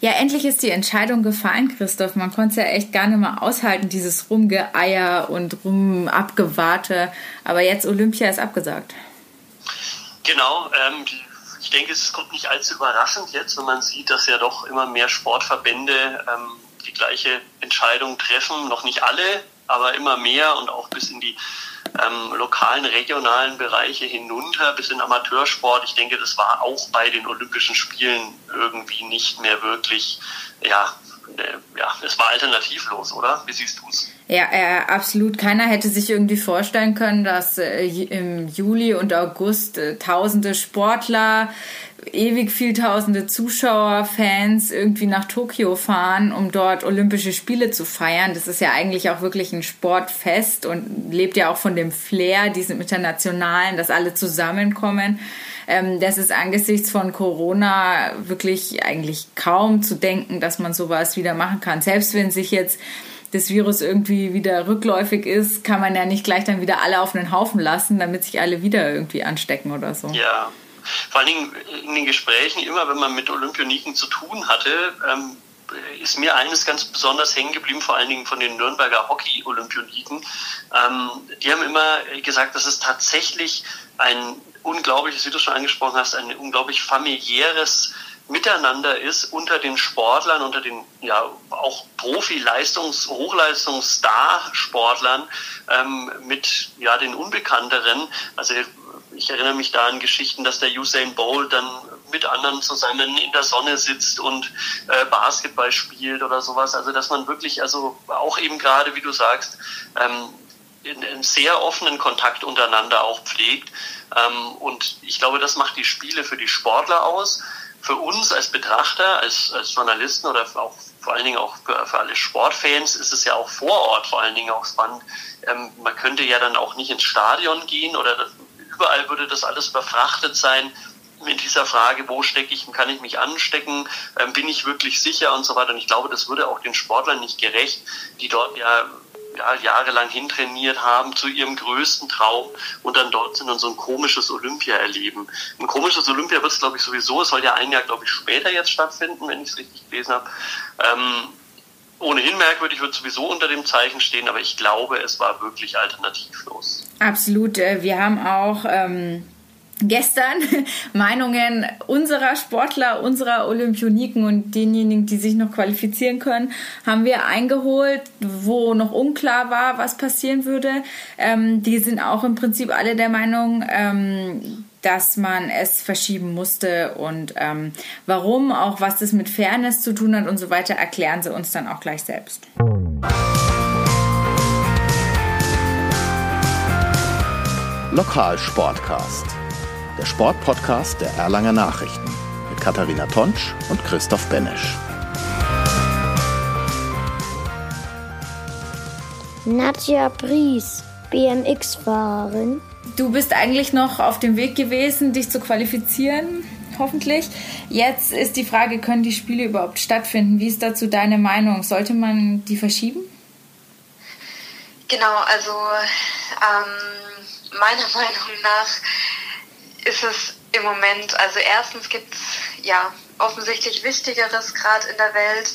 Ja, endlich ist die Entscheidung gefallen, Christoph. Man konnte es ja echt gar nicht mehr aushalten, dieses Rumgeeier und Rumabgewarte. Aber jetzt Olympia ist abgesagt. Genau, ähm, ich denke, es kommt nicht allzu überraschend jetzt, wenn man sieht, dass ja doch immer mehr Sportverbände ähm, die gleiche Entscheidung treffen. Noch nicht alle, aber immer mehr und auch bis in die ähm, lokalen, regionalen Bereiche hinunter bis in Amateursport. Ich denke, das war auch bei den Olympischen Spielen irgendwie nicht mehr wirklich, ja, äh, ja, es war alternativlos, oder? Wie siehst du es? Ja, äh, absolut. Keiner hätte sich irgendwie vorstellen können, dass äh, im Juli und August äh, tausende Sportler, ewig viel tausende Zuschauer, Fans irgendwie nach Tokio fahren, um dort Olympische Spiele zu feiern. Das ist ja eigentlich auch wirklich ein Sportfest und lebt ja auch von dem Flair, diesem internationalen, dass alle zusammenkommen. Ähm, das ist angesichts von Corona wirklich eigentlich kaum zu denken, dass man sowas wieder machen kann. Selbst wenn sich jetzt das Virus irgendwie wieder rückläufig ist, kann man ja nicht gleich dann wieder alle auf einen Haufen lassen, damit sich alle wieder irgendwie anstecken oder so. Ja, vor allen Dingen in den Gesprächen, immer wenn man mit Olympioniken zu tun hatte, ähm, ist mir eines ganz besonders hängen geblieben, vor allen Dingen von den Nürnberger Hockey-Olympioniken. Ähm, die haben immer gesagt, dass es tatsächlich ein unglaubliches, wie du schon angesprochen hast, ein unglaublich familiäres Miteinander ist unter den Sportlern, unter den ja auch Profi-Leistungs-, Hochleistungs-Star-Sportlern ähm, mit ja den Unbekannteren. Also ich erinnere mich da an Geschichten, dass der Usain Bolt dann mit anderen zusammen in der Sonne sitzt und äh, Basketball spielt oder sowas. Also dass man wirklich, also auch eben gerade, wie du sagst, ähm, einen sehr offenen Kontakt untereinander auch pflegt. Ähm, und ich glaube, das macht die Spiele für die Sportler aus für uns als Betrachter, als, als Journalisten oder auch vor allen Dingen auch für, für alle Sportfans ist es ja auch vor Ort vor allen Dingen auch spannend. Ähm, man könnte ja dann auch nicht ins Stadion gehen oder überall würde das alles überfrachtet sein mit dieser Frage, wo stecke ich, kann ich mich anstecken, ähm, bin ich wirklich sicher und so weiter. Und ich glaube, das würde auch den Sportlern nicht gerecht, die dort ja ja, jahrelang hintrainiert haben zu ihrem größten Traum und dann dort sind und so ein komisches Olympia erleben. Ein komisches Olympia wird es, glaube ich, sowieso. Es soll ja ein Jahr, glaube ich, später jetzt stattfinden, wenn ich es richtig gelesen habe. Ähm, ohnehin merkwürdig wird sowieso unter dem Zeichen stehen, aber ich glaube, es war wirklich alternativlos. Absolut. Äh, wir haben auch. Ähm gestern Meinungen unserer Sportler, unserer Olympioniken und denjenigen, die sich noch qualifizieren können, haben wir eingeholt, wo noch unklar war, was passieren würde. Ähm, die sind auch im Prinzip alle der Meinung, ähm, dass man es verschieben musste und ähm, warum, auch was das mit Fairness zu tun hat und so weiter, erklären sie uns dann auch gleich selbst. Lokalsportcast der Sportpodcast der Erlanger Nachrichten mit Katharina Tonsch und Christoph Benesch. Nadja Bries, BMX-Fahrerin. Du bist eigentlich noch auf dem Weg gewesen, dich zu qualifizieren, hoffentlich. Jetzt ist die Frage, können die Spiele überhaupt stattfinden? Wie ist dazu deine Meinung? Sollte man die verschieben? Genau, also ähm, meiner Meinung nach ist es im Moment, also erstens gibt es ja offensichtlich Wichtigeres gerade in der Welt.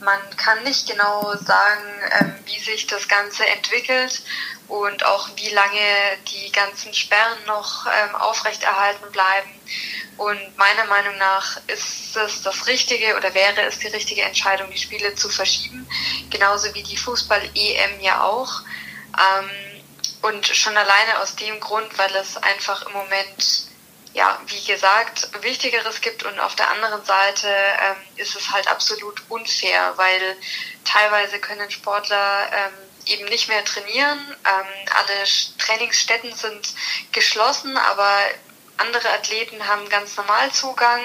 Man kann nicht genau sagen, ähm, wie sich das Ganze entwickelt und auch wie lange die ganzen Sperren noch ähm, aufrechterhalten bleiben. Und meiner Meinung nach ist es das Richtige oder wäre es die richtige Entscheidung, die Spiele zu verschieben, genauso wie die Fußball-EM ja auch. Ähm, und schon alleine aus dem Grund, weil es einfach im Moment ja, wie gesagt, Wichtigeres gibt und auf der anderen Seite ähm, ist es halt absolut unfair, weil teilweise können Sportler ähm, eben nicht mehr trainieren. Ähm, alle Trainingsstätten sind geschlossen, aber andere Athleten haben ganz normal Zugang.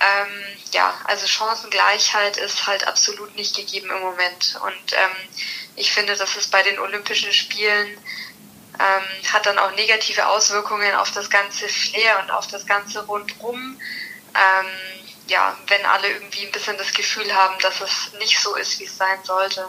Ähm, ja, also Chancengleichheit ist halt absolut nicht gegeben im Moment. Und ähm, ich finde, dass es bei den Olympischen Spielen ähm, hat dann auch negative Auswirkungen auf das ganze Flair und auf das ganze Rundrum. Ähm, ja, wenn alle irgendwie ein bisschen das Gefühl haben, dass es nicht so ist, wie es sein sollte.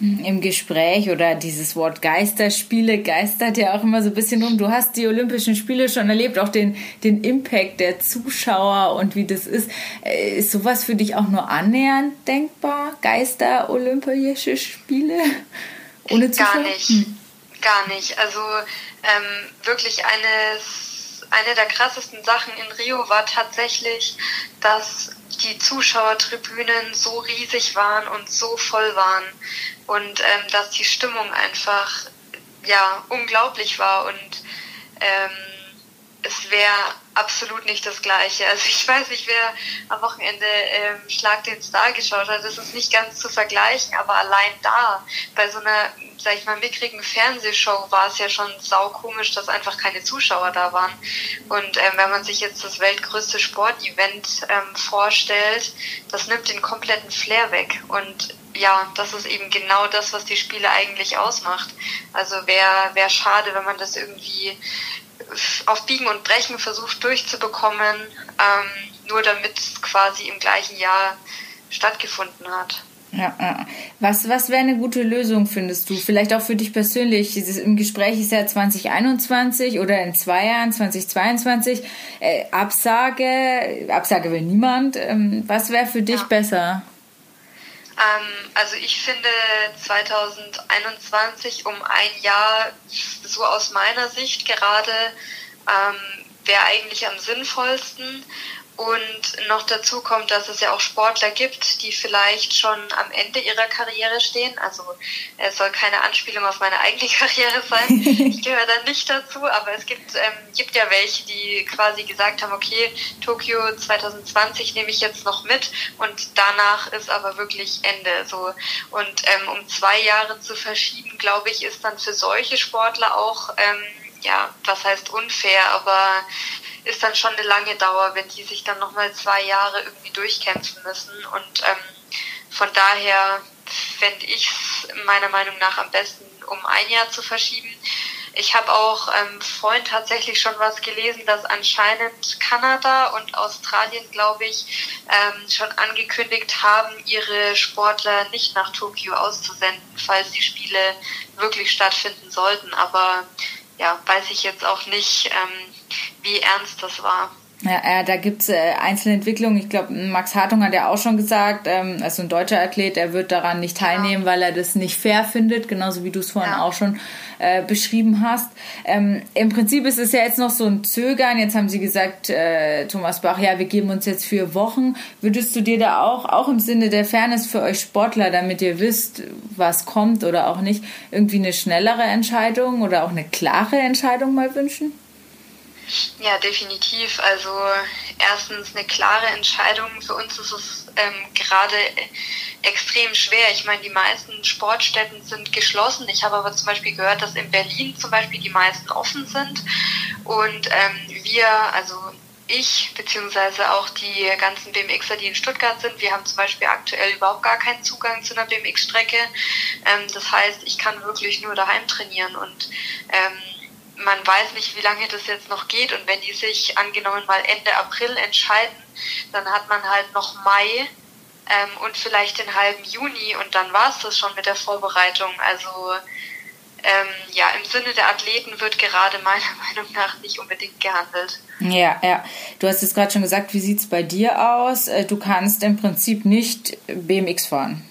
im Gespräch oder dieses Wort Geisterspiele geistert ja auch immer so ein bisschen um. Du hast die Olympischen Spiele schon erlebt, auch den, den Impact der Zuschauer und wie das ist. Äh, ist sowas für dich auch nur annähernd denkbar? Geister-Olympische Spiele? Ohne Zuschauer? Gar nicht. Hm. Gar nicht. Also ähm, wirklich eines, eine der krassesten Sachen in Rio war tatsächlich, dass die Zuschauertribünen so riesig waren und so voll waren und ähm, dass die Stimmung einfach ja unglaublich war und ähm, es wäre absolut nicht das Gleiche. Also ich weiß nicht, wer am Wochenende ähm, Schlag den Star geschaut hat, das ist nicht ganz zu vergleichen, aber allein da, bei so einer, sag ich mal, mickrigen Fernsehshow war es ja schon saukomisch, dass einfach keine Zuschauer da waren. Und ähm, wenn man sich jetzt das weltgrößte Sportevent ähm, vorstellt, das nimmt den kompletten Flair weg. Und ja, das ist eben genau das, was die Spiele eigentlich ausmacht. Also wäre wär schade, wenn man das irgendwie auf Biegen und Brechen versucht durchzubekommen, ähm, nur damit es quasi im gleichen Jahr stattgefunden hat. Ja, ja. Was, was wäre eine gute Lösung, findest du? Vielleicht auch für dich persönlich. Dieses, Im Gespräch ist ja 2021 oder in zwei Jahren, 2022. Äh, Absage, Absage will niemand. Ähm, was wäre für dich ja. besser? Ähm, also ich finde 2021 um ein Jahr, so aus meiner Sicht gerade, ähm, wäre eigentlich am sinnvollsten. Und noch dazu kommt, dass es ja auch Sportler gibt, die vielleicht schon am Ende ihrer Karriere stehen. Also es soll keine Anspielung auf meine eigene Karriere sein. Ich gehöre da nicht dazu, aber es gibt, ähm, gibt ja welche, die quasi gesagt haben, okay, Tokio 2020 nehme ich jetzt noch mit und danach ist aber wirklich Ende. So. Und ähm, um zwei Jahre zu verschieben, glaube ich, ist dann für solche Sportler auch, ähm, ja, was heißt unfair, aber ist dann schon eine lange Dauer, wenn die sich dann nochmal zwei Jahre irgendwie durchkämpfen müssen. Und ähm, von daher fände ich es meiner Meinung nach am besten, um ein Jahr zu verschieben. Ich habe auch ähm, vorhin tatsächlich schon was gelesen, dass anscheinend Kanada und Australien, glaube ich, ähm, schon angekündigt haben, ihre Sportler nicht nach Tokio auszusenden, falls die Spiele wirklich stattfinden sollten. Aber ja, weiß ich jetzt auch nicht, ähm, wie ernst das war. Ja, ja da gibt's äh, einzelne Entwicklungen. Ich glaube, Max Hartung hat ja auch schon gesagt, ähm, also ein deutscher Athlet, er wird daran nicht genau. teilnehmen, ja. weil er das nicht fair findet, genauso wie du es vorhin ja. auch schon äh, beschrieben hast. Ähm, Im Prinzip ist es ja jetzt noch so ein Zögern. Jetzt haben Sie gesagt, äh, Thomas Bach, ja, wir geben uns jetzt vier Wochen. Würdest du dir da auch, auch im Sinne der Fairness für euch Sportler, damit ihr wisst, was kommt oder auch nicht, irgendwie eine schnellere Entscheidung oder auch eine klare Entscheidung mal wünschen? Ja, definitiv. Also erstens eine klare Entscheidung. Für uns ist es ähm, gerade extrem schwer. Ich meine, die meisten Sportstätten sind geschlossen. Ich habe aber zum Beispiel gehört, dass in Berlin zum Beispiel die meisten offen sind. Und ähm, wir, also ich, beziehungsweise auch die ganzen BMXer, die in Stuttgart sind, wir haben zum Beispiel aktuell überhaupt gar keinen Zugang zu einer BMX-Strecke. Ähm, das heißt, ich kann wirklich nur daheim trainieren und ähm, man weiß nicht, wie lange das jetzt noch geht und wenn die sich angenommen mal Ende April entscheiden, dann hat man halt noch Mai ähm, und vielleicht den halben Juni und dann war es das schon mit der Vorbereitung. Also ähm, ja, im Sinne der Athleten wird gerade meiner Meinung nach nicht unbedingt gehandelt. Ja, ja. Du hast es gerade schon gesagt, wie sieht es bei dir aus? Äh, du kannst im Prinzip nicht BMX fahren.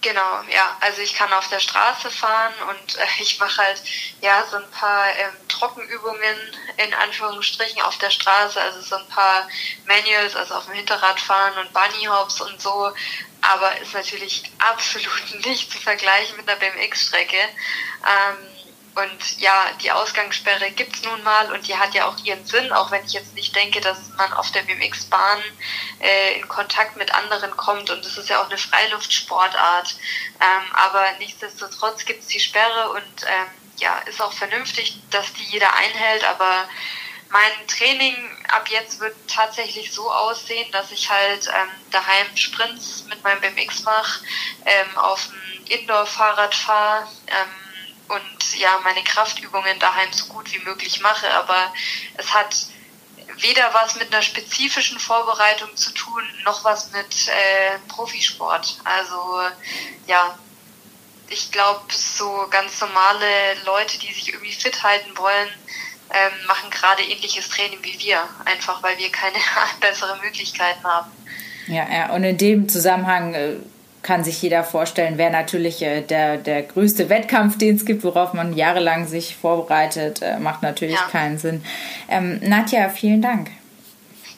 Genau, ja. Also ich kann auf der Straße fahren und äh, ich mache halt ja so ein paar ähm, Trockenübungen in Anführungsstrichen auf der Straße, also so ein paar Manuals, also auf dem Hinterrad fahren und Bunny Hops und so. Aber ist natürlich absolut nicht zu vergleichen mit einer BMX-Strecke. Ähm, und ja, die Ausgangssperre gibt's nun mal und die hat ja auch ihren Sinn, auch wenn ich jetzt nicht denke, dass man auf der BMX-Bahn äh, in Kontakt mit anderen kommt und das ist ja auch eine Freiluftsportart. Ähm, aber nichtsdestotrotz gibt's die Sperre und ähm, ja, ist auch vernünftig, dass die jeder einhält, aber mein Training ab jetzt wird tatsächlich so aussehen, dass ich halt ähm, daheim Sprints mit meinem BMX mache, ähm, auf dem Indoor-Fahrrad fahre, ähm, und ja, meine Kraftübungen daheim so gut wie möglich mache. Aber es hat weder was mit einer spezifischen Vorbereitung zu tun, noch was mit äh, Profisport. Also ja, ich glaube, so ganz normale Leute, die sich irgendwie fit halten wollen, ähm, machen gerade ähnliches Training wie wir, einfach weil wir keine besseren Möglichkeiten haben. Ja, ja, und in dem Zusammenhang äh, kann sich jeder vorstellen, wäre natürlich äh, der, der größte Wettkampf, den es gibt, worauf man jahrelang sich vorbereitet, äh, macht natürlich ja. keinen Sinn. Ähm, Nadja, vielen Dank.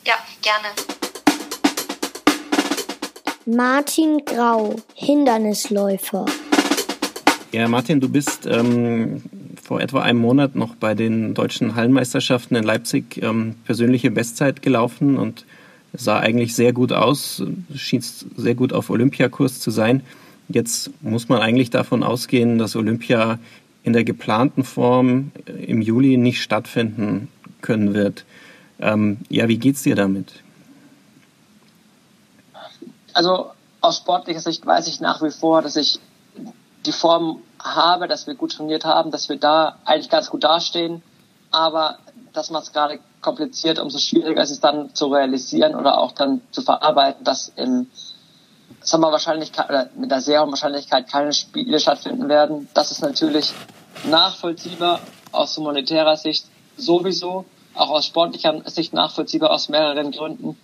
Ja, gerne. Martin Grau, Hindernisläufer. Ja, Martin, du bist ähm, vor etwa einem Monat noch bei den deutschen Hallenmeisterschaften in Leipzig ähm, persönliche Bestzeit gelaufen und sah eigentlich sehr gut aus, schien sehr gut auf Olympiakurs zu sein. Jetzt muss man eigentlich davon ausgehen, dass Olympia in der geplanten Form im Juli nicht stattfinden können wird. Ähm, ja, wie geht's dir damit? Also aus sportlicher Sicht weiß ich nach wie vor, dass ich die Form habe, dass wir gut trainiert haben, dass wir da eigentlich ganz gut dastehen. Aber das macht es gerade kompliziert, umso schwieriger ist es dann zu realisieren oder auch dann zu verarbeiten, dass in sagen wir Wahrscheinlichkeit oder mit einer sehr hohen Wahrscheinlichkeit keine Spiele stattfinden werden. Das ist natürlich nachvollziehbar aus humanitärer Sicht sowieso, auch aus sportlicher Sicht nachvollziehbar aus mehreren Gründen,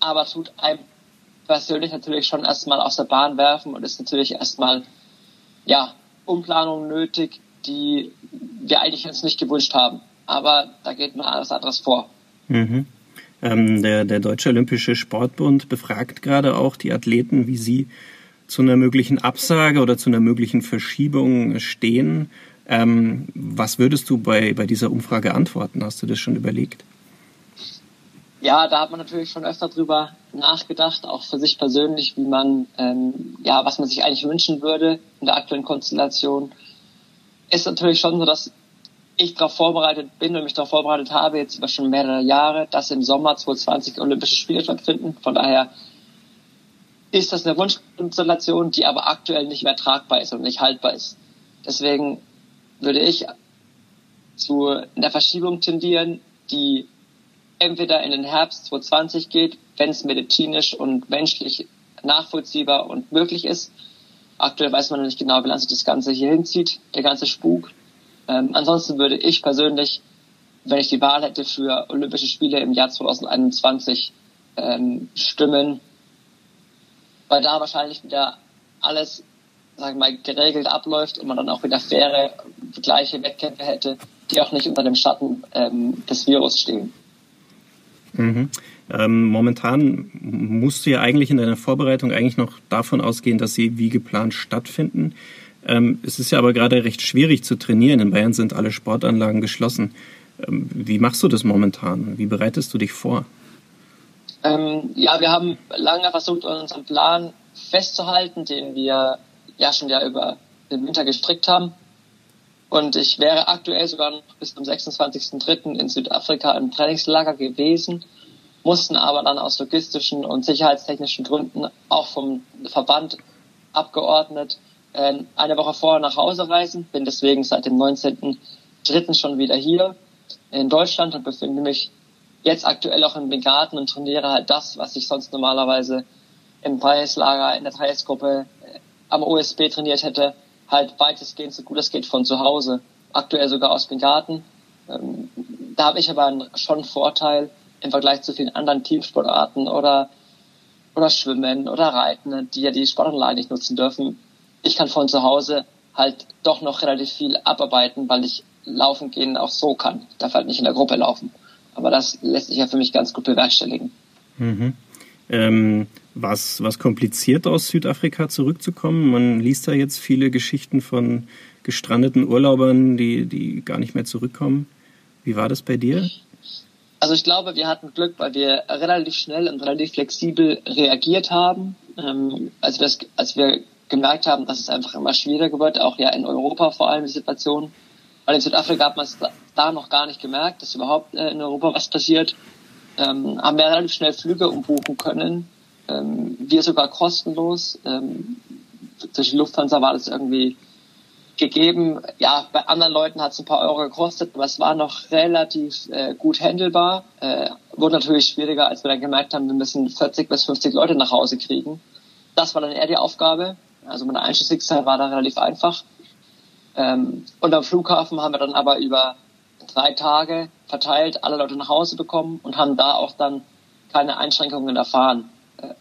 aber tut einem persönlich natürlich schon erstmal aus der Bahn werfen und ist natürlich erstmal ja, Umplanungen nötig, die wir eigentlich uns nicht gewünscht haben. Aber da geht noch alles anderes vor. Mhm. Ähm, der, der Deutsche Olympische Sportbund befragt gerade auch die Athleten, wie sie zu einer möglichen Absage oder zu einer möglichen Verschiebung stehen. Ähm, was würdest du bei, bei dieser Umfrage antworten? Hast du das schon überlegt? Ja, da hat man natürlich schon öfter drüber nachgedacht, auch für sich persönlich, wie man, ähm, ja, was man sich eigentlich wünschen würde in der aktuellen Konstellation. Ist natürlich schon so, dass ich darauf vorbereitet bin und mich darauf vorbereitet habe, jetzt über schon mehrere Jahre, dass im Sommer 2020 Olympische Spiele stattfinden. Von daher ist das eine Wunschkonstellation, die aber aktuell nicht mehr tragbar ist und nicht haltbar ist. Deswegen würde ich zu einer Verschiebung tendieren, die entweder in den Herbst 2020 geht, wenn es medizinisch und menschlich nachvollziehbar und möglich ist. Aktuell weiß man noch nicht genau, wie lange sich das Ganze hier hinzieht, der ganze Spuk. Ähm, ansonsten würde ich persönlich, wenn ich die Wahl hätte für Olympische Spiele im Jahr 2021 ähm, stimmen, weil da wahrscheinlich wieder alles, sagen wir mal, geregelt abläuft und man dann auch wieder faire, gleiche Wettkämpfe hätte, die auch nicht unter dem Schatten ähm, des Virus stehen. Mhm. Ähm, momentan musst du ja eigentlich in deiner Vorbereitung eigentlich noch davon ausgehen, dass sie wie geplant stattfinden. Ähm, es ist ja aber gerade recht schwierig zu trainieren. In Bayern sind alle Sportanlagen geschlossen. Ähm, wie machst du das momentan? Wie bereitest du dich vor? Ähm, ja, wir haben lange versucht, unseren Plan festzuhalten, den wir ja schon ja über den Winter gestrickt haben. Und ich wäre aktuell sogar noch bis zum 26.03. in Südafrika im Trainingslager gewesen, mussten aber dann aus logistischen und sicherheitstechnischen Gründen auch vom Verband abgeordnet äh, eine Woche vorher nach Hause reisen, bin deswegen seit dem 19.03. schon wieder hier in Deutschland und befinde mich jetzt aktuell auch in Begarten und trainiere halt das, was ich sonst normalerweise im Trainingslager, in der Trainingsgruppe äh, am OSB trainiert hätte, halt weitestgehend so gut es geht von zu Hause. Aktuell sogar aus Garten. Ähm, da habe ich aber schon einen Vorteil im Vergleich zu vielen anderen Teamsportarten oder, oder Schwimmen oder Reiten, die ja die Sportanlage nicht nutzen dürfen. Ich kann von zu Hause halt doch noch relativ viel abarbeiten, weil ich laufen gehen auch so kann. Ich darf halt nicht in der Gruppe laufen. Aber das lässt sich ja für mich ganz gut bewerkstelligen. Mhm. Ähm, was, was kompliziert aus Südafrika zurückzukommen? Man liest da jetzt viele Geschichten von gestrandeten Urlaubern, die, die gar nicht mehr zurückkommen. Wie war das bei dir? Also ich glaube, wir hatten Glück, weil wir relativ schnell und relativ flexibel reagiert haben. Ähm, als, wir als wir gemerkt haben, dass es einfach immer schwieriger wird, auch ja in Europa vor allem die Situation. Weil in Südafrika hat man es da noch gar nicht gemerkt, dass überhaupt äh, in Europa was passiert ähm, haben wir relativ schnell Flüge umbuchen können. Ähm, wir sogar kostenlos. Ähm, durch die Lufthansa war das irgendwie gegeben. Ja, bei anderen Leuten hat es ein paar Euro gekostet, aber es war noch relativ äh, gut handelbar. Äh, wurde natürlich schwieriger, als wir dann gemerkt haben, wir müssen 40 bis 50 Leute nach Hause kriegen. Das war dann eher die Aufgabe. Also meine Einstiegszeit war da relativ einfach. Ähm, und am Flughafen haben wir dann aber über drei Tage verteilt alle Leute nach Hause bekommen und haben da auch dann keine Einschränkungen erfahren. Äh,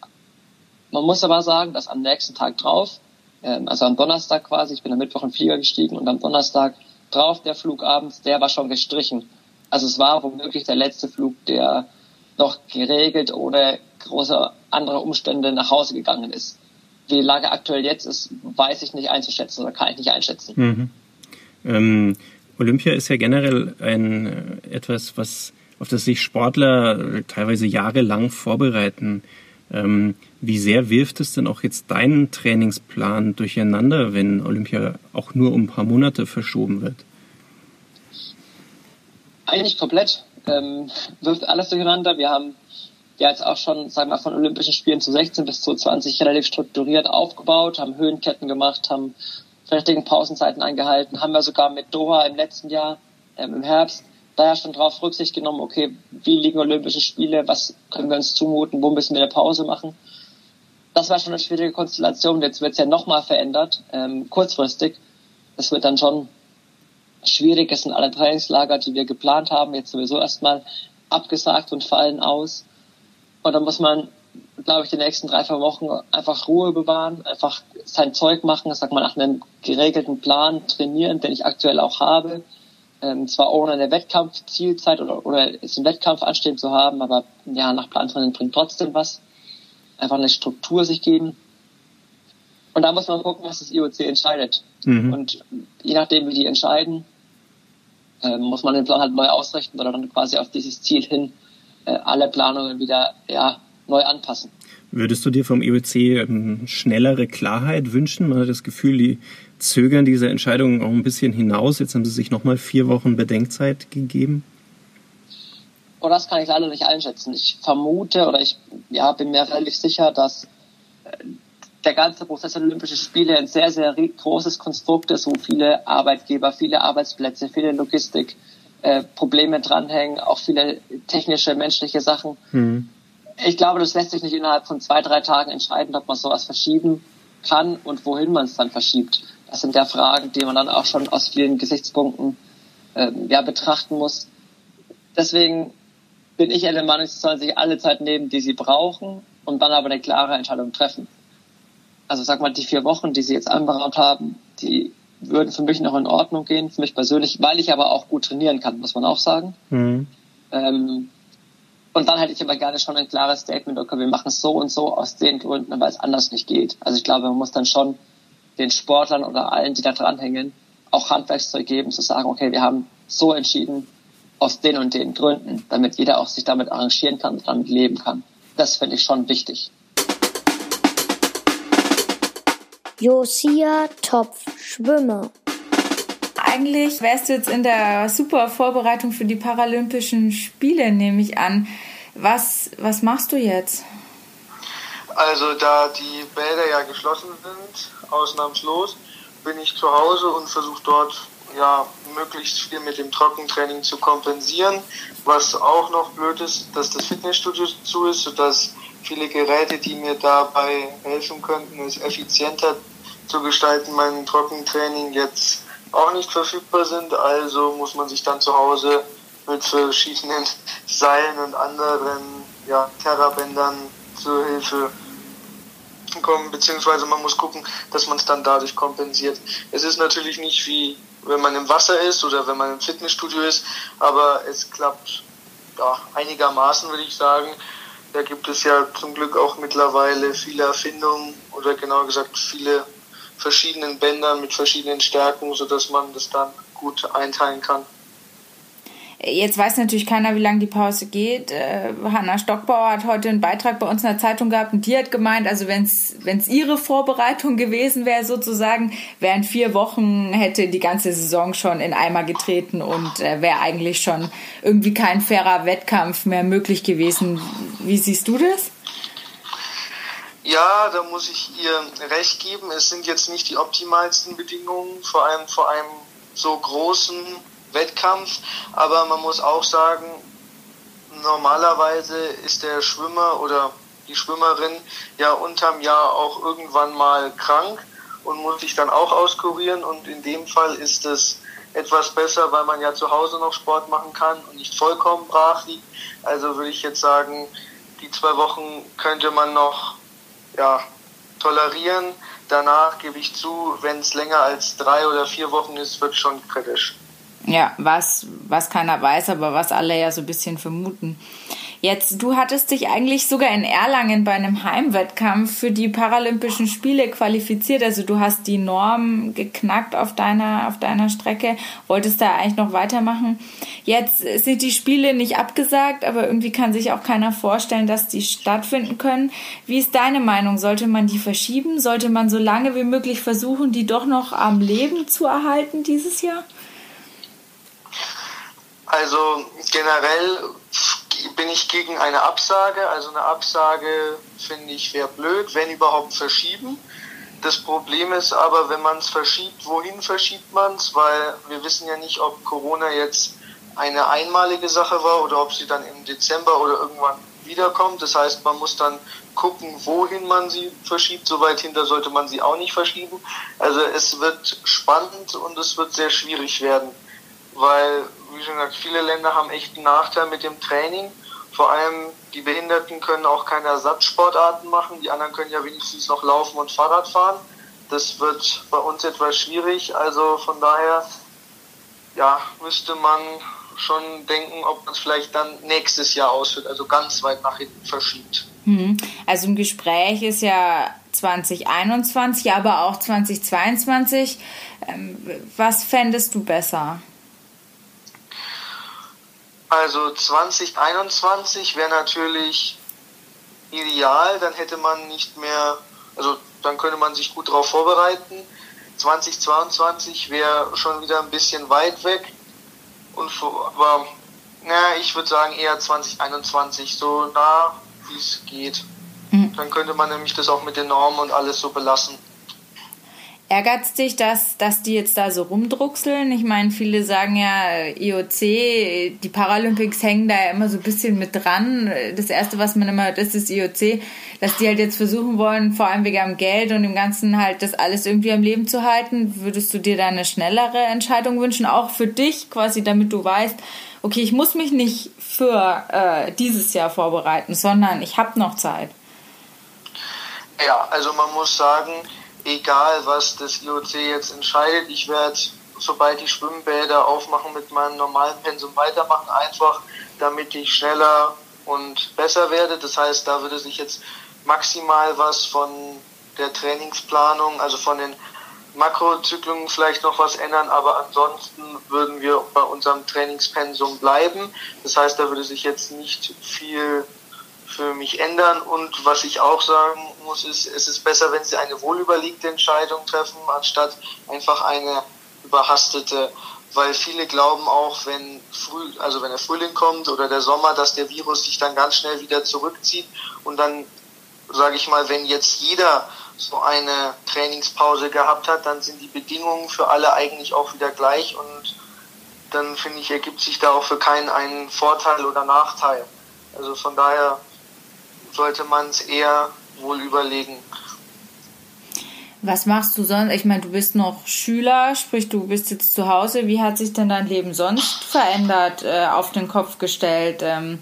man muss aber sagen, dass am nächsten Tag drauf, ähm, also am Donnerstag quasi, ich bin am Mittwoch in den Flieger gestiegen und am Donnerstag drauf der Flug abends, der war schon gestrichen. Also es war womöglich der letzte Flug, der noch geregelt ohne große andere Umstände nach Hause gegangen ist. Wie die Lage aktuell jetzt ist, weiß ich nicht einzuschätzen oder kann ich nicht einschätzen. Mhm. Ähm, Olympia ist ja generell ein äh, etwas, was auf das sich Sportler teilweise jahrelang vorbereiten. Ähm, wie sehr wirft es denn auch jetzt deinen Trainingsplan durcheinander, wenn Olympia auch nur um ein paar Monate verschoben wird? Eigentlich komplett. Ähm, wirft alles durcheinander. Wir haben ja jetzt auch schon, sagen wir mal, von Olympischen Spielen zu 16 bis zu 20 relativ strukturiert aufgebaut, haben Höhenketten gemacht, haben richtigen Pausenzeiten eingehalten, haben wir sogar mit Doha im letzten Jahr, ähm, im Herbst, daher schon darauf Rücksicht genommen, okay, wie liegen Olympische Spiele, was können wir uns zumuten, wo müssen wir eine Pause machen. Das war schon eine schwierige Konstellation. Jetzt wird es ja nochmal verändert, ähm, kurzfristig. Es wird dann schon schwierig. Es sind alle Trainingslager, die wir geplant haben, jetzt sowieso erstmal abgesagt und fallen aus. Und dann muss man, glaube ich, die nächsten drei, vier Wochen einfach Ruhe bewahren, einfach sein Zeug machen, sag mal, nach einem geregelten Plan trainieren, den ich aktuell auch habe ähm, zwar ohne eine Wettkampfzielzeit oder, oder es einen Wettkampf anstehen zu haben, aber ja, nach Plantraining bringt trotzdem was. Einfach eine Struktur sich geben. Und da muss man gucken, was das IOC entscheidet. Mhm. Und je nachdem, wie die entscheiden, äh, muss man den Plan halt neu ausrichten oder dann quasi auf dieses Ziel hin alle Planungen wieder ja, neu anpassen. Würdest du dir vom IOC ähm, schnellere Klarheit wünschen? Man hat das Gefühl, die zögern diese Entscheidung auch ein bisschen hinaus. Jetzt haben sie sich nochmal vier Wochen Bedenkzeit gegeben. Oh, das kann ich leider nicht einschätzen. Ich vermute oder ich ja, bin mir relativ sicher, dass äh, der ganze Prozess der Olympischen Spiele ein sehr, sehr großes Konstrukt ist, wo viele Arbeitgeber, viele Arbeitsplätze, viele Logistik, äh, Probleme dranhängen, auch viele technische, menschliche Sachen. Mhm. Ich glaube, das lässt sich nicht innerhalb von zwei, drei Tagen entscheiden, ob man sowas verschieben kann und wohin man es dann verschiebt. Das sind ja Fragen, die man dann auch schon aus vielen Gesichtspunkten ähm, ja, betrachten muss. Deswegen bin ich der Meinung, sie sollen sich alle Zeit nehmen, die sie brauchen und dann aber eine klare Entscheidung treffen. Also sag mal, die vier Wochen, die sie jetzt anberaumt haben, die würden für mich noch in Ordnung gehen, für mich persönlich, weil ich aber auch gut trainieren kann, muss man auch sagen. Mhm. Ähm, und dann hätte ich aber gerne schon ein klares Statement, okay, wir machen es so und so aus den Gründen, weil es anders nicht geht. Also ich glaube, man muss dann schon den Sportlern oder allen, die da dranhängen, auch Handwerkszeug geben, zu sagen, okay, wir haben so entschieden aus den und den Gründen, damit jeder auch sich damit arrangieren kann und damit leben kann. Das finde ich schon wichtig. Josia Topf Schwimmer. Eigentlich wärst du jetzt in der super Vorbereitung für die Paralympischen Spiele, nehme ich an. Was, was machst du jetzt? Also da die Bäder ja geschlossen sind, ausnahmslos, bin ich zu Hause und versuche dort ja möglichst viel mit dem Trockentraining zu kompensieren. Was auch noch blöd ist, dass das Fitnessstudio zu ist, sodass viele Geräte, die mir dabei helfen könnten, es effizienter zu gestalten, mein Trockentraining jetzt auch nicht verfügbar sind. Also muss man sich dann zu Hause mit verschiedenen Seilen und anderen ja, Terrabändern zur Hilfe kommen, beziehungsweise man muss gucken, dass man es dann dadurch kompensiert. Es ist natürlich nicht wie wenn man im Wasser ist oder wenn man im Fitnessstudio ist, aber es klappt ja, einigermaßen, würde ich sagen. Da gibt es ja zum Glück auch mittlerweile viele Erfindungen oder genauer gesagt viele verschiedenen Bändern mit verschiedenen Stärken, sodass man das dann gut einteilen kann. Jetzt weiß natürlich keiner, wie lange die Pause geht. Äh, Hanna Stockbauer hat heute einen Beitrag bei uns in der Zeitung gehabt und die hat gemeint, also wenn es ihre Vorbereitung gewesen wäre sozusagen, wären vier Wochen hätte die ganze Saison schon in Eimer getreten und äh, wäre eigentlich schon irgendwie kein fairer Wettkampf mehr möglich gewesen. Wie siehst du das? Ja, da muss ich ihr recht geben. Es sind jetzt nicht die optimalsten Bedingungen, vor allem vor einem so großen Wettkampf. Aber man muss auch sagen, normalerweise ist der Schwimmer oder die Schwimmerin ja unterm Jahr auch irgendwann mal krank. und muss sich dann auch auskurieren. Und in dem Fall ist es etwas besser, weil man ja zu Hause noch Sport machen kann und nicht vollkommen brach liegt. Also würde ich jetzt sagen, die zwei Wochen könnte man noch ja, tolerieren. Danach gebe ich zu, wenn es länger als drei oder vier Wochen ist, wird schon kritisch. Ja, was, was keiner weiß, aber was alle ja so ein bisschen vermuten. Jetzt, du hattest dich eigentlich sogar in Erlangen bei einem Heimwettkampf für die Paralympischen Spiele qualifiziert. Also du hast die Norm geknackt auf deiner, auf deiner Strecke, wolltest da eigentlich noch weitermachen. Jetzt sind die Spiele nicht abgesagt, aber irgendwie kann sich auch keiner vorstellen, dass die stattfinden können. Wie ist deine Meinung? Sollte man die verschieben? Sollte man so lange wie möglich versuchen, die doch noch am Leben zu erhalten dieses Jahr? Also generell bin ich gegen eine Absage. Also eine Absage finde ich wäre blöd, wenn überhaupt verschieben. Das Problem ist aber, wenn man es verschiebt, wohin verschiebt man es? Weil wir wissen ja nicht, ob Corona jetzt eine einmalige Sache war oder ob sie dann im Dezember oder irgendwann wiederkommt. Das heißt, man muss dann gucken, wohin man sie verschiebt. So weit hinter sollte man sie auch nicht verschieben. Also es wird spannend und es wird sehr schwierig werden, weil, wie schon gesagt, viele Länder haben echt einen Nachteil mit dem Training. Vor allem die Behinderten können auch keine Ersatzsportarten machen. Die anderen können ja wenigstens noch laufen und Fahrrad fahren. Das wird bei uns etwas schwierig. Also von daher, ja, müsste man schon denken, ob man es vielleicht dann nächstes Jahr ausführt, also ganz weit nach hinten verschiebt. Mhm. Also im Gespräch ist ja 2021, aber auch 2022. Ähm, was fändest du besser? Also 2021 wäre natürlich ideal, dann hätte man nicht mehr, also dann könnte man sich gut darauf vorbereiten. 2022 wäre schon wieder ein bisschen weit weg. Und aber naja, ich würde sagen eher 2021, so nah wie es geht. Mhm. Dann könnte man nämlich das auch mit den Normen und alles so belassen. Ärgert dich, dass, dass die jetzt da so rumdruckseln? Ich meine, viele sagen ja, IOC, die Paralympics hängen da ja immer so ein bisschen mit dran. Das Erste, was man immer hört, ist das IOC, dass die halt jetzt versuchen wollen, vor allem wegen dem Geld und dem Ganzen halt das alles irgendwie am Leben zu halten. Würdest du dir da eine schnellere Entscheidung wünschen, auch für dich quasi, damit du weißt, okay, ich muss mich nicht für äh, dieses Jahr vorbereiten, sondern ich habe noch Zeit? Ja, also man muss sagen, egal was das IOC jetzt entscheidet, ich werde, sobald die Schwimmbäder aufmachen, mit meinem normalen Pensum weitermachen, einfach damit ich schneller und besser werde. Das heißt, da würde sich jetzt maximal was von der Trainingsplanung, also von den Makrozyklungen vielleicht noch was ändern, aber ansonsten würden wir bei unserem Trainingspensum bleiben. Das heißt, da würde sich jetzt nicht viel für mich ändern. Und was ich auch sagen muss, ist, es ist besser, wenn sie eine wohlüberlegte Entscheidung treffen, anstatt einfach eine überhastete. Weil viele glauben auch, wenn früh, also wenn der Frühling kommt oder der Sommer, dass der Virus sich dann ganz schnell wieder zurückzieht und dann, sage ich mal, wenn jetzt jeder so eine Trainingspause gehabt hat, dann sind die Bedingungen für alle eigentlich auch wieder gleich und dann finde ich, ergibt sich da auch für keinen einen Vorteil oder Nachteil. Also von daher sollte man es eher wohl überlegen. Was machst du sonst? Ich meine, du bist noch Schüler, sprich, du bist jetzt zu Hause. Wie hat sich denn dein Leben sonst verändert, äh, auf den Kopf gestellt? Ähm,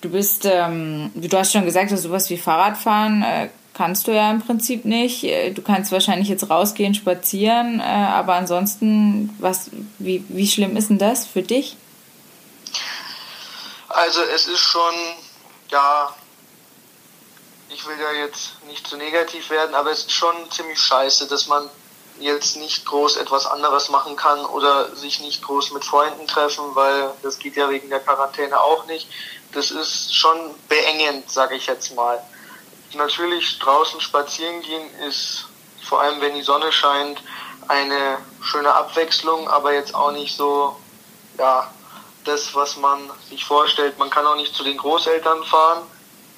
du bist, ähm, du hast schon gesagt, dass sowas wie Fahrradfahren äh, kannst du ja im Prinzip nicht. Äh, du kannst wahrscheinlich jetzt rausgehen, spazieren, äh, aber ansonsten, was, wie, wie schlimm ist denn das für dich? Also es ist schon, ja, ich will ja jetzt nicht zu negativ werden, aber es ist schon ziemlich scheiße, dass man jetzt nicht groß etwas anderes machen kann oder sich nicht groß mit Freunden treffen, weil das geht ja wegen der Quarantäne auch nicht. Das ist schon beengend, sage ich jetzt mal. Natürlich draußen spazieren gehen ist vor allem, wenn die Sonne scheint, eine schöne Abwechslung, aber jetzt auch nicht so, ja, das, was man sich vorstellt. Man kann auch nicht zu den Großeltern fahren,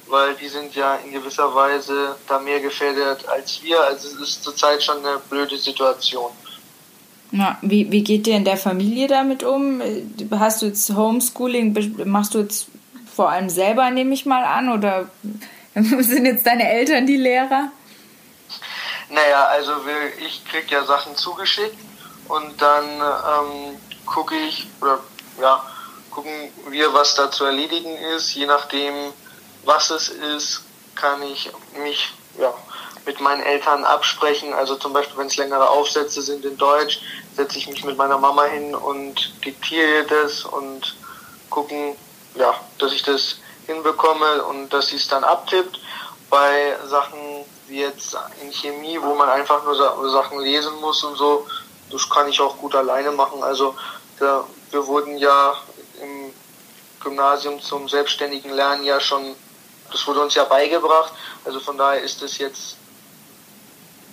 weil die sind ja in gewisser Weise da mehr gefährdet als wir. Also es ist zurzeit schon eine blöde Situation. Na, wie, wie geht dir in der Familie damit um? Hast du jetzt Homeschooling, machst du jetzt vor allem selber, nehme ich mal an, oder sind jetzt deine Eltern die Lehrer? Naja, also wir, ich krieg ja Sachen zugeschickt und dann ähm, gucke ich oder ja gucken wir, was da zu erledigen ist. Je nachdem, was es ist, kann ich mich ja, mit meinen Eltern absprechen. Also zum Beispiel, wenn es längere Aufsätze sind in Deutsch, setze ich mich mit meiner Mama hin und diktiere das und gucken, ja, dass ich das hinbekomme und dass sie es dann abtippt. Bei Sachen wie jetzt in Chemie, wo man einfach nur Sachen lesen muss und so, das kann ich auch gut alleine machen. Also da, wir wurden ja im Gymnasium zum selbstständigen Lernen ja schon, das wurde uns ja beigebracht. Also von daher ist es jetzt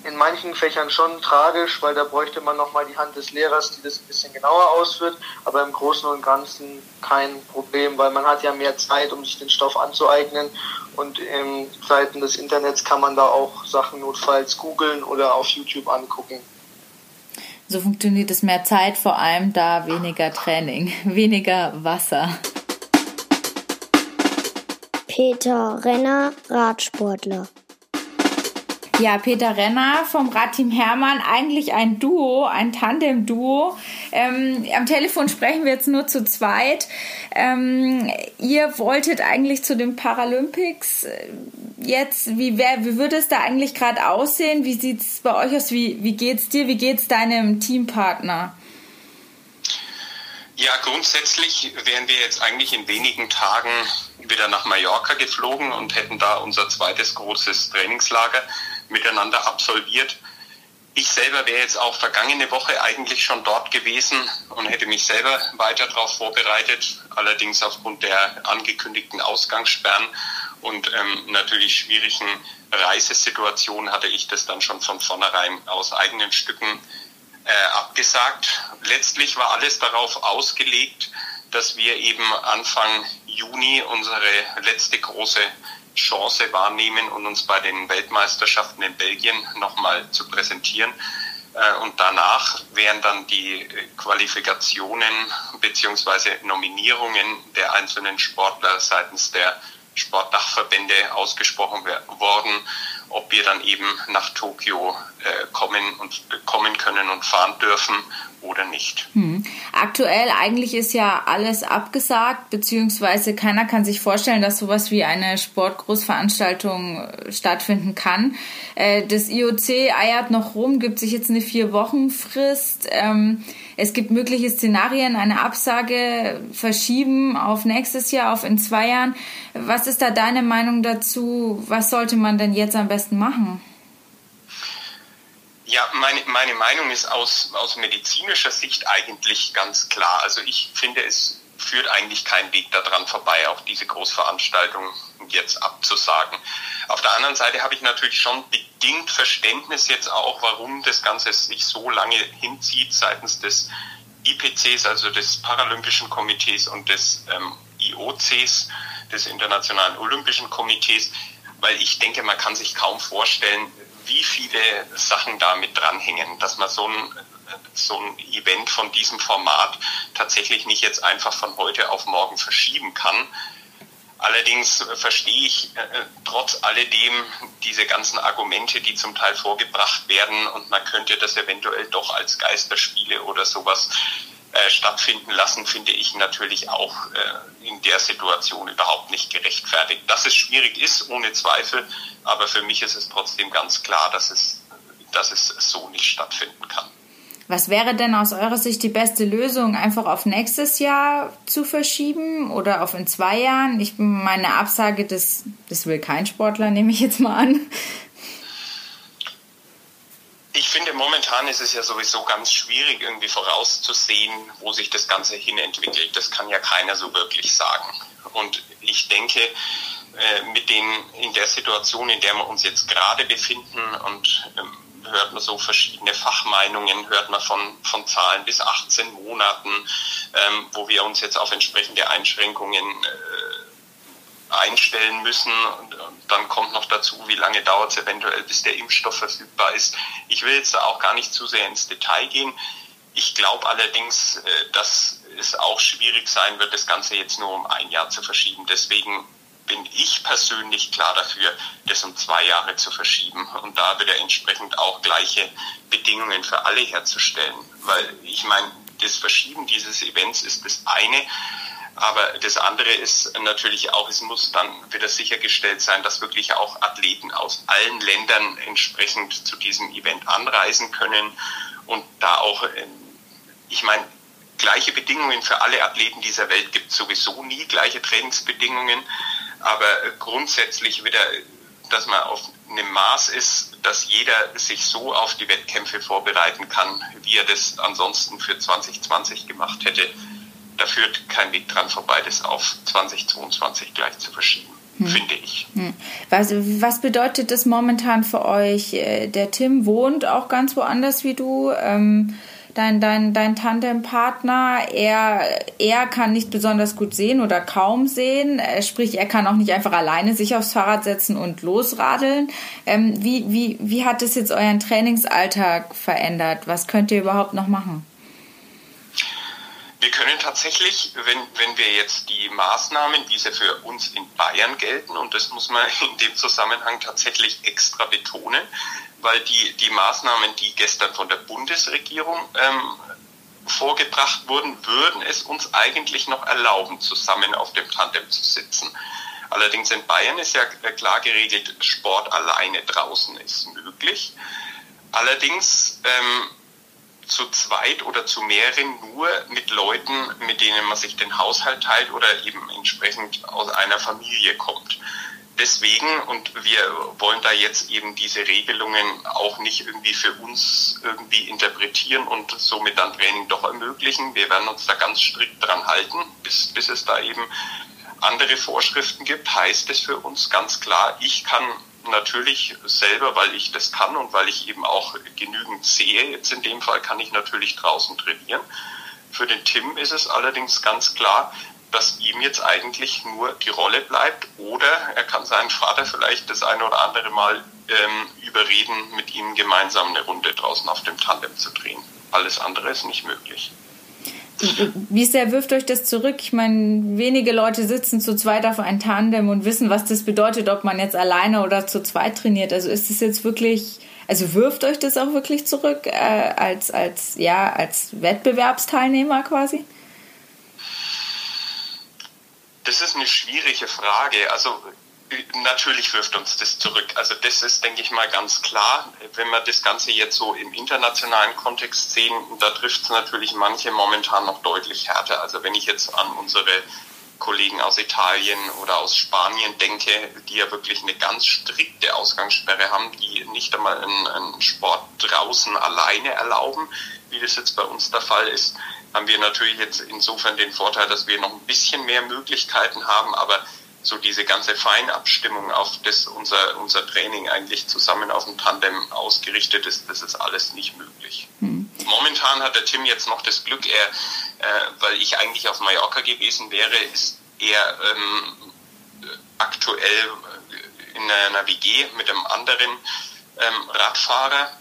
in manchen Fächern schon tragisch, weil da bräuchte man nochmal die Hand des Lehrers, die das ein bisschen genauer ausführt, aber im Großen und Ganzen kein Problem, weil man hat ja mehr Zeit, um sich den Stoff anzueignen und in Zeiten des Internets kann man da auch Sachen notfalls googeln oder auf YouTube angucken. So funktioniert es mehr Zeit, vor allem da weniger Training, weniger Wasser. Peter Renner, Radsportler. Ja, Peter Renner vom Radteam Hermann, eigentlich ein Duo, ein Tandem-Duo. Ähm, am Telefon sprechen wir jetzt nur zu zweit. Ähm, ihr wolltet eigentlich zu den Paralympics jetzt, wie, wär, wie würde es da eigentlich gerade aussehen? Wie sieht es bei euch aus? Wie, wie es dir? Wie geht es deinem Teampartner? Ja, grundsätzlich wären wir jetzt eigentlich in wenigen Tagen wieder nach Mallorca geflogen und hätten da unser zweites großes Trainingslager miteinander absolviert. Ich selber wäre jetzt auch vergangene Woche eigentlich schon dort gewesen und hätte mich selber weiter darauf vorbereitet. Allerdings aufgrund der angekündigten Ausgangssperren und ähm, natürlich schwierigen Reisesituation hatte ich das dann schon von vornherein aus eigenen Stücken äh, abgesagt. Letztlich war alles darauf ausgelegt, dass wir eben Anfang Juni unsere letzte große Chance wahrnehmen und uns bei den Weltmeisterschaften in Belgien nochmal zu präsentieren. Äh, und danach wären dann die Qualifikationen beziehungsweise Nominierungen der einzelnen Sportler seitens der Sportdachverbände ausgesprochen worden, ob wir dann eben nach Tokio äh, kommen und kommen können und fahren dürfen oder nicht. Hm. Aktuell eigentlich ist ja alles abgesagt, beziehungsweise keiner kann sich vorstellen, dass sowas wie eine Sportgroßveranstaltung äh, stattfinden kann. Äh, das IOC eiert noch rum, gibt sich jetzt eine vier Wochen Frist. Ähm, es gibt mögliche Szenarien, eine Absage verschieben auf nächstes Jahr, auf in zwei Jahren. Was ist da deine Meinung dazu? Was sollte man denn jetzt am besten machen? Ja, meine, meine Meinung ist aus, aus medizinischer Sicht eigentlich ganz klar. Also ich finde, es führt eigentlich kein Weg daran vorbei, auch diese Großveranstaltung jetzt abzusagen. Auf der anderen Seite habe ich natürlich schon bedingt Verständnis jetzt auch, warum das Ganze sich so lange hinzieht seitens des IPCs, also des Paralympischen Komitees und des ähm, IOCs, des Internationalen Olympischen Komitees, weil ich denke, man kann sich kaum vorstellen, wie viele Sachen da mit dranhängen, dass man so ein, so ein Event von diesem Format tatsächlich nicht jetzt einfach von heute auf morgen verschieben kann. Allerdings verstehe ich äh, trotz alledem diese ganzen Argumente, die zum Teil vorgebracht werden und man könnte das eventuell doch als Geisterspiele oder sowas äh, stattfinden lassen, finde ich natürlich auch äh, in der Situation überhaupt nicht gerechtfertigt. Dass es schwierig ist, ohne Zweifel, aber für mich ist es trotzdem ganz klar, dass es, dass es so nicht stattfinden kann. Was wäre denn aus eurer Sicht die beste Lösung? Einfach auf nächstes Jahr zu verschieben oder auf in zwei Jahren? Ich meine Absage, das, das will kein Sportler, nehme ich jetzt mal an. Ich finde, momentan ist es ja sowieso ganz schwierig, irgendwie vorauszusehen, wo sich das Ganze hinentwickelt. Das kann ja keiner so wirklich sagen. Und ich denke, äh, mit den, in der Situation, in der wir uns jetzt gerade befinden und ähm, hört man so verschiedene Fachmeinungen, hört man von, von Zahlen bis 18 Monaten, ähm, wo wir uns jetzt auf entsprechende Einschränkungen äh, einstellen müssen. Und dann kommt noch dazu, wie lange dauert es eventuell, bis der Impfstoff verfügbar ist. Ich will jetzt da auch gar nicht zu sehr ins Detail gehen. Ich glaube allerdings, äh, dass es auch schwierig sein wird, das Ganze jetzt nur um ein Jahr zu verschieben. Deswegen bin ich persönlich klar dafür, das um zwei Jahre zu verschieben und da wieder entsprechend auch gleiche Bedingungen für alle herzustellen. Weil ich meine, das Verschieben dieses Events ist das eine, aber das andere ist natürlich auch, es muss dann wieder sichergestellt sein, dass wirklich auch Athleten aus allen Ländern entsprechend zu diesem Event anreisen können und da auch, ähm, ich meine, gleiche Bedingungen für alle Athleten dieser Welt gibt sowieso nie, gleiche Trainingsbedingungen, aber grundsätzlich wieder, dass man auf einem Maß ist, dass jeder sich so auf die Wettkämpfe vorbereiten kann, wie er das ansonsten für 2020 gemacht hätte da führt kein Weg dran vorbei, das auf 2022 gleich zu verschieben. Hm. Finde ich. Hm. Was, was bedeutet das momentan für euch? Äh, der Tim wohnt auch ganz woanders wie du. Ähm, dein, dein, dein Tandempartner, er, er kann nicht besonders gut sehen oder kaum sehen. Äh, sprich, er kann auch nicht einfach alleine sich aufs Fahrrad setzen und losradeln. Ähm, wie, wie, wie hat es jetzt euren Trainingsalltag verändert? Was könnt ihr überhaupt noch machen? Wir können tatsächlich, wenn, wenn wir jetzt die Maßnahmen, die für uns in Bayern gelten, und das muss man in dem Zusammenhang tatsächlich extra betonen, weil die, die Maßnahmen, die gestern von der Bundesregierung ähm, vorgebracht wurden, würden es uns eigentlich noch erlauben, zusammen auf dem Tandem zu sitzen. Allerdings in Bayern ist ja klar geregelt, Sport alleine draußen ist möglich. Allerdings ähm, zu zweit oder zu mehreren nur mit Leuten, mit denen man sich den Haushalt teilt oder eben entsprechend aus einer Familie kommt. Deswegen, und wir wollen da jetzt eben diese Regelungen auch nicht irgendwie für uns irgendwie interpretieren und somit dann Training doch ermöglichen. Wir werden uns da ganz strikt dran halten, bis, bis es da eben andere Vorschriften gibt, heißt es für uns ganz klar, ich kann natürlich selber, weil ich das kann und weil ich eben auch genügend sehe. Jetzt in dem Fall kann ich natürlich draußen trainieren. Für den Tim ist es allerdings ganz klar, dass ihm jetzt eigentlich nur die Rolle bleibt oder er kann seinen Vater vielleicht das eine oder andere Mal ähm, überreden, mit ihm gemeinsam eine Runde draußen auf dem Tandem zu drehen. Alles andere ist nicht möglich. Wie sehr wirft euch das zurück? Ich meine, wenige Leute sitzen zu zweit auf einem Tandem und wissen, was das bedeutet, ob man jetzt alleine oder zu zweit trainiert. Also ist es jetzt wirklich, also wirft euch das auch wirklich zurück äh, als, als, ja, als Wettbewerbsteilnehmer quasi? Das ist eine schwierige Frage. Also Natürlich wirft uns das zurück. Also das ist, denke ich mal, ganz klar. Wenn wir das Ganze jetzt so im internationalen Kontext sehen, da trifft es natürlich manche momentan noch deutlich härter. Also wenn ich jetzt an unsere Kollegen aus Italien oder aus Spanien denke, die ja wirklich eine ganz strikte Ausgangssperre haben, die nicht einmal einen, Sport draußen alleine erlauben, wie das jetzt bei uns der Fall ist, haben wir natürlich jetzt insofern den Vorteil, dass wir noch ein bisschen mehr Möglichkeiten haben, aber so diese ganze Feinabstimmung, auf das unser, unser Training eigentlich zusammen auf dem Tandem ausgerichtet ist, das ist alles nicht möglich. Hm. Momentan hat der Tim jetzt noch das Glück, er, äh, weil ich eigentlich auf Mallorca gewesen wäre, ist er ähm, aktuell in einer WG mit einem anderen ähm, Radfahrer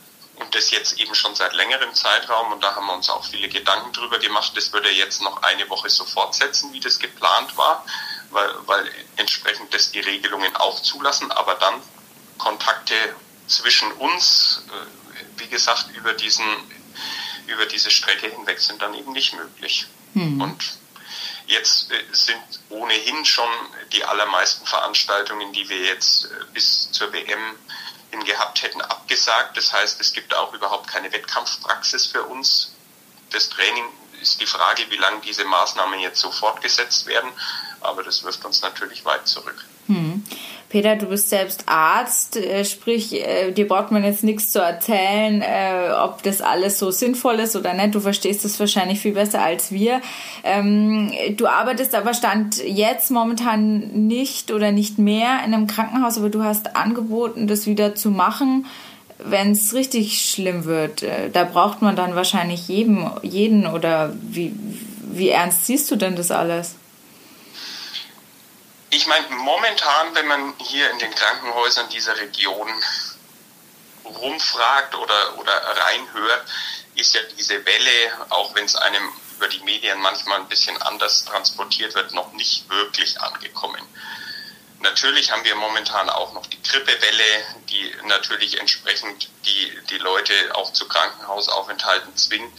und das jetzt eben schon seit längerem Zeitraum und da haben wir uns auch viele Gedanken drüber gemacht. Das würde jetzt noch eine Woche so fortsetzen, wie das geplant war weil, weil entsprechend das die Regelungen auch zulassen, aber dann Kontakte zwischen uns, äh, wie gesagt, über diesen über diese Strecke hinweg sind dann eben nicht möglich. Hm. Und jetzt äh, sind ohnehin schon die allermeisten Veranstaltungen, die wir jetzt äh, bis zur WM hin gehabt hätten, abgesagt. Das heißt, es gibt auch überhaupt keine Wettkampfpraxis für uns. Das Training ist die Frage, wie lange diese Maßnahmen jetzt so fortgesetzt werden aber das wirft uns natürlich weit zurück. Hm. Peter, du bist selbst Arzt, äh, sprich, äh, dir braucht man jetzt nichts zu erzählen, äh, ob das alles so sinnvoll ist oder nicht. Du verstehst das wahrscheinlich viel besser als wir. Ähm, du arbeitest aber Stand jetzt momentan nicht oder nicht mehr in einem Krankenhaus, aber du hast angeboten, das wieder zu machen, wenn es richtig schlimm wird. Da braucht man dann wahrscheinlich jeden, jeden oder wie, wie ernst siehst du denn das alles? Ich meine, momentan, wenn man hier in den Krankenhäusern dieser Region rumfragt oder, oder reinhört, ist ja diese Welle, auch wenn es einem über die Medien manchmal ein bisschen anders transportiert wird, noch nicht wirklich angekommen. Natürlich haben wir momentan auch noch die Grippewelle, die natürlich entsprechend die, die Leute auch zu Krankenhausaufenthalten zwingt.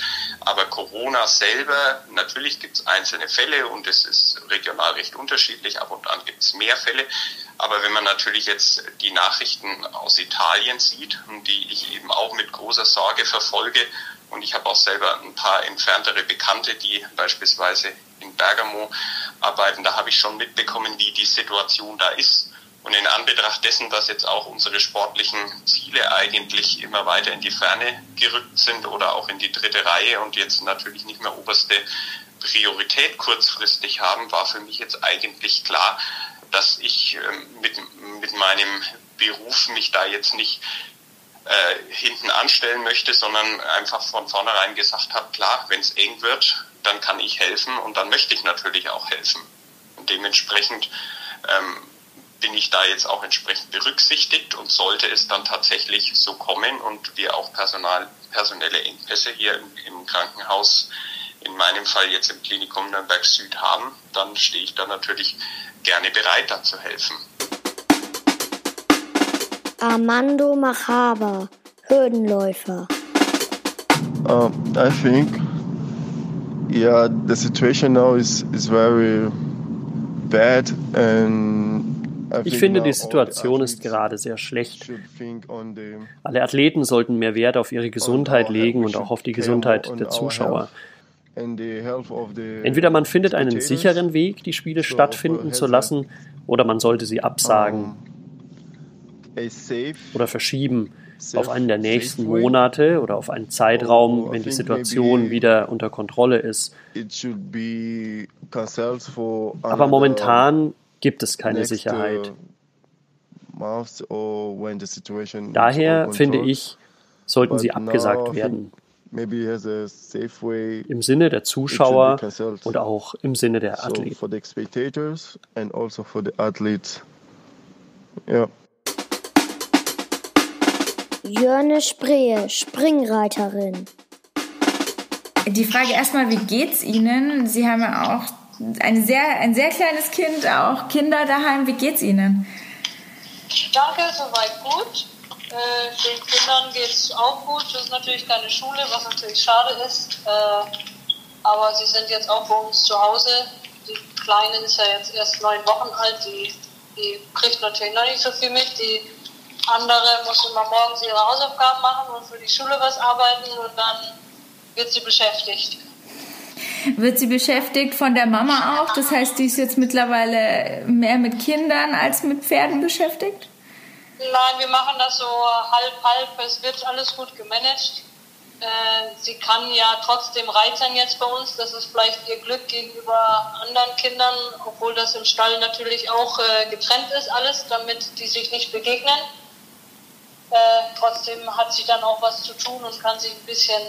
Aber Corona selber, natürlich gibt es einzelne Fälle und es ist regional recht unterschiedlich. Ab und an gibt es mehr Fälle. Aber wenn man natürlich jetzt die Nachrichten aus Italien sieht, die ich eben auch mit großer Sorge verfolge, und ich habe auch selber ein paar entferntere Bekannte, die beispielsweise in Bergamo arbeiten, da habe ich schon mitbekommen, wie die Situation da ist. Und in Anbetracht dessen, dass jetzt auch unsere sportlichen Ziele eigentlich immer weiter in die Ferne gerückt sind oder auch in die dritte Reihe und jetzt natürlich nicht mehr oberste Priorität kurzfristig haben, war für mich jetzt eigentlich klar, dass ich ähm, mit, mit meinem Beruf mich da jetzt nicht äh, hinten anstellen möchte, sondern einfach von vornherein gesagt habe, klar, wenn es eng wird, dann kann ich helfen und dann möchte ich natürlich auch helfen. Und dementsprechend ähm, bin ich da jetzt auch entsprechend berücksichtigt und sollte es dann tatsächlich so kommen und wir auch Personal, personelle Engpässe hier im, im Krankenhaus, in meinem Fall jetzt im Klinikum Nürnberg Süd haben, dann stehe ich da natürlich gerne bereit, da zu helfen. Armando Machaber, Hürdenläufer. Um, I think yeah, the situation now is, is very bad and ich finde, die Situation ist gerade sehr schlecht. Alle Athleten sollten mehr Wert auf ihre Gesundheit legen und auch auf die Gesundheit der Zuschauer. Entweder man findet einen sicheren Weg, die Spiele stattfinden zu lassen, oder man sollte sie absagen oder verschieben auf einen der nächsten Monate oder auf einen Zeitraum, wenn die Situation wieder unter Kontrolle ist. Aber momentan gibt es keine Sicherheit. Daher finde ich, sollten sie abgesagt werden. Im Sinne der Zuschauer und auch im Sinne der Athleten. Jörne Spree, Springreiterin. Die Frage erstmal, wie geht's Ihnen? Sie haben ja auch eine sehr, ein sehr kleines Kind, auch Kinder daheim. Wie geht's Ihnen? Danke, soweit gut. Äh, den Kindern geht es auch gut. Das ist natürlich keine Schule, was natürlich schade ist. Äh, aber sie sind jetzt auch bei uns zu Hause. Die Kleine ist ja jetzt erst neun Wochen alt. Die, die kriegt natürlich noch nicht so viel mit. Die andere muss immer morgens ihre Hausaufgaben machen und für die Schule was arbeiten und dann wird sie beschäftigt. Wird sie beschäftigt von der Mama auch? Das heißt, die ist jetzt mittlerweile mehr mit Kindern als mit Pferden beschäftigt? Nein, wir machen das so halb, halb. Es wird alles gut gemanagt. Äh, sie kann ja trotzdem reitern jetzt bei uns. Das ist vielleicht ihr Glück gegenüber anderen Kindern, obwohl das im Stall natürlich auch äh, getrennt ist alles, damit die sich nicht begegnen. Äh, trotzdem hat sie dann auch was zu tun und kann sich ein bisschen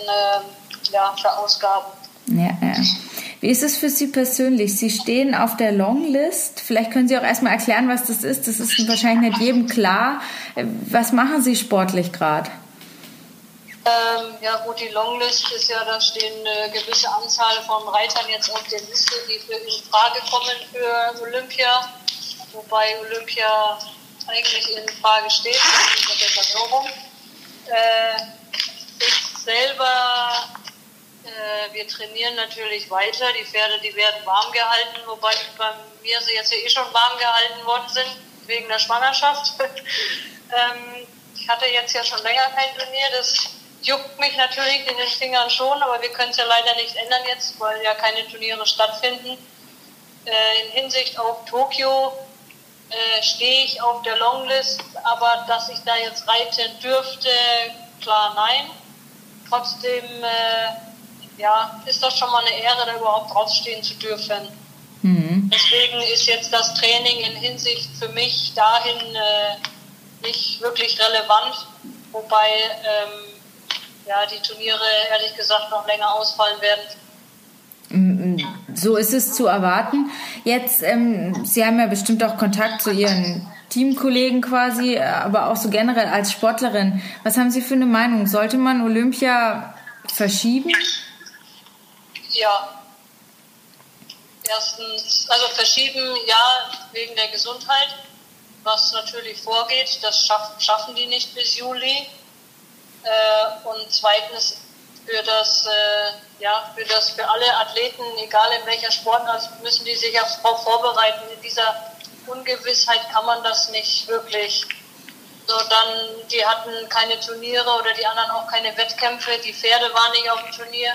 ja, verausgaben. Ja, ja. Wie ist es für Sie persönlich? Sie stehen auf der Longlist. Vielleicht können Sie auch erstmal erklären, was das ist. Das ist wahrscheinlich nicht jedem klar. Was machen Sie sportlich gerade? Ähm, ja gut, die Longlist ist ja, da stehen eine gewisse Anzahl von Reitern jetzt auf der Liste, die für in Frage kommen für Olympia. Wobei Olympia eigentlich in Frage steht, mit der Versorgung. Äh, ich selber äh, wir trainieren natürlich weiter. Die Pferde, die werden warm gehalten, wobei bei mir sie jetzt ja eh schon warm gehalten worden sind, wegen der Schwangerschaft. ähm, ich hatte jetzt ja schon länger kein Turnier. Das juckt mich natürlich in den Fingern schon, aber wir können es ja leider nicht ändern jetzt, weil ja keine Turniere stattfinden. Äh, in Hinsicht auf Tokio äh, stehe ich auf der Longlist, aber dass ich da jetzt reiten dürfte, klar nein. Trotzdem äh, ja, ist das schon mal eine Ehre, da überhaupt draufstehen zu dürfen. Mhm. Deswegen ist jetzt das Training in Hinsicht für mich dahin äh, nicht wirklich relevant, wobei ähm, ja, die Turniere ehrlich gesagt noch länger ausfallen werden. So ist es zu erwarten. Jetzt, ähm, Sie haben ja bestimmt auch Kontakt zu Ihren Teamkollegen quasi, aber auch so generell als Sportlerin. Was haben Sie für eine Meinung? Sollte man Olympia verschieben? Ja. Erstens, also verschieben, ja, wegen der Gesundheit. was natürlich vorgeht. Das schaff, schaffen die nicht bis Juli. Äh, und zweitens für das, äh, ja, für das, für alle Athleten, egal in welcher Sportart, müssen die sich darauf vorbereiten. In dieser Ungewissheit kann man das nicht wirklich. So, dann, die hatten keine Turniere oder die anderen auch keine Wettkämpfe, die Pferde waren nicht auf dem Turnier.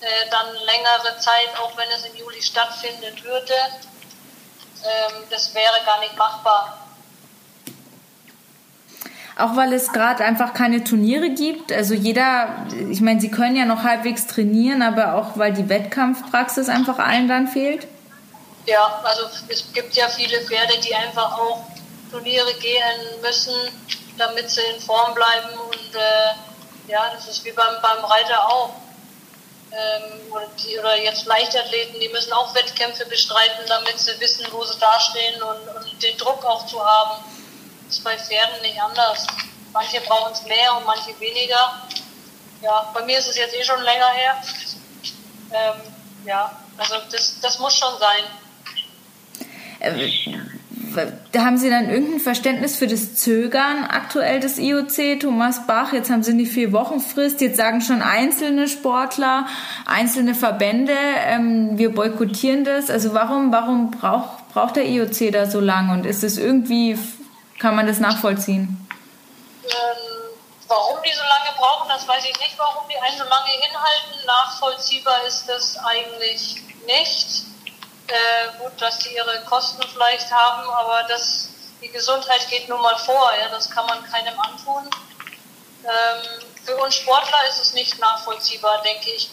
Äh, dann längere Zeit, auch wenn es im Juli stattfinden würde, ähm, das wäre gar nicht machbar. Auch weil es gerade einfach keine Turniere gibt. Also jeder, ich meine, sie können ja noch halbwegs trainieren, aber auch weil die Wettkampfpraxis einfach allen dann fehlt. Ja, also es gibt ja viele Pferde, die einfach auch Turniere gehen müssen, damit sie in Form bleiben. Und äh, ja, das ist wie beim, beim Reiter auch. Ähm, oder, die, oder jetzt Leichtathleten, die müssen auch Wettkämpfe bestreiten, damit sie wissen, wo sie dastehen und, und den Druck auch zu haben. Ist bei Pferden nicht anders. Manche brauchen es mehr und manche weniger. Ja, bei mir ist es jetzt eh schon länger her. Ähm, ja, also das, das muss schon sein. Äh, haben Sie dann irgendein Verständnis für das Zögern aktuell des IOC, Thomas Bach? Jetzt haben Sie die vier Wochen Frist. Jetzt sagen schon einzelne Sportler, einzelne Verbände, ähm, wir boykottieren das. Also warum, warum braucht, braucht der IOC da so lange? Und ist es irgendwie, kann man das nachvollziehen? Ähm, warum die so lange brauchen, das weiß ich nicht. Warum die einen so lange hinhalten, nachvollziehbar ist das eigentlich nicht äh, gut, dass die ihre Kosten vielleicht haben, aber das, die Gesundheit geht nun mal vor, ja, das kann man keinem antun. Ähm, für uns Sportler ist es nicht nachvollziehbar, denke ich.